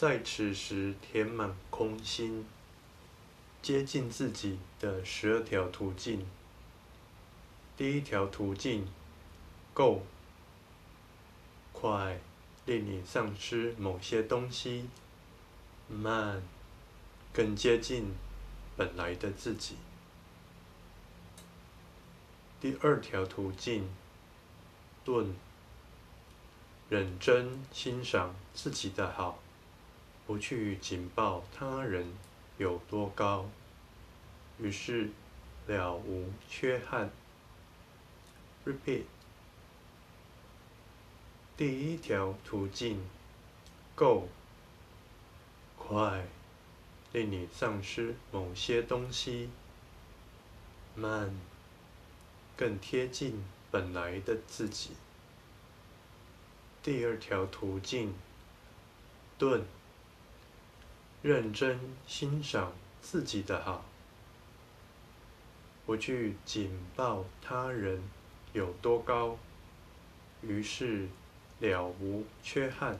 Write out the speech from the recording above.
在此时填满空心，接近自己的十二条途径。第一条途径，够快，令你丧失某些东西；慢，更接近本来的自己。第二条途径，钝，认真欣赏自己的好。不去警报他人有多高，于是了无缺憾。Repeat。第一条途径，，Go，快，令你丧失某些东西；慢，更贴近本来的自己。第二条途径，顿。认真欣赏自己的好，不去警报他人有多高，于是了无缺憾。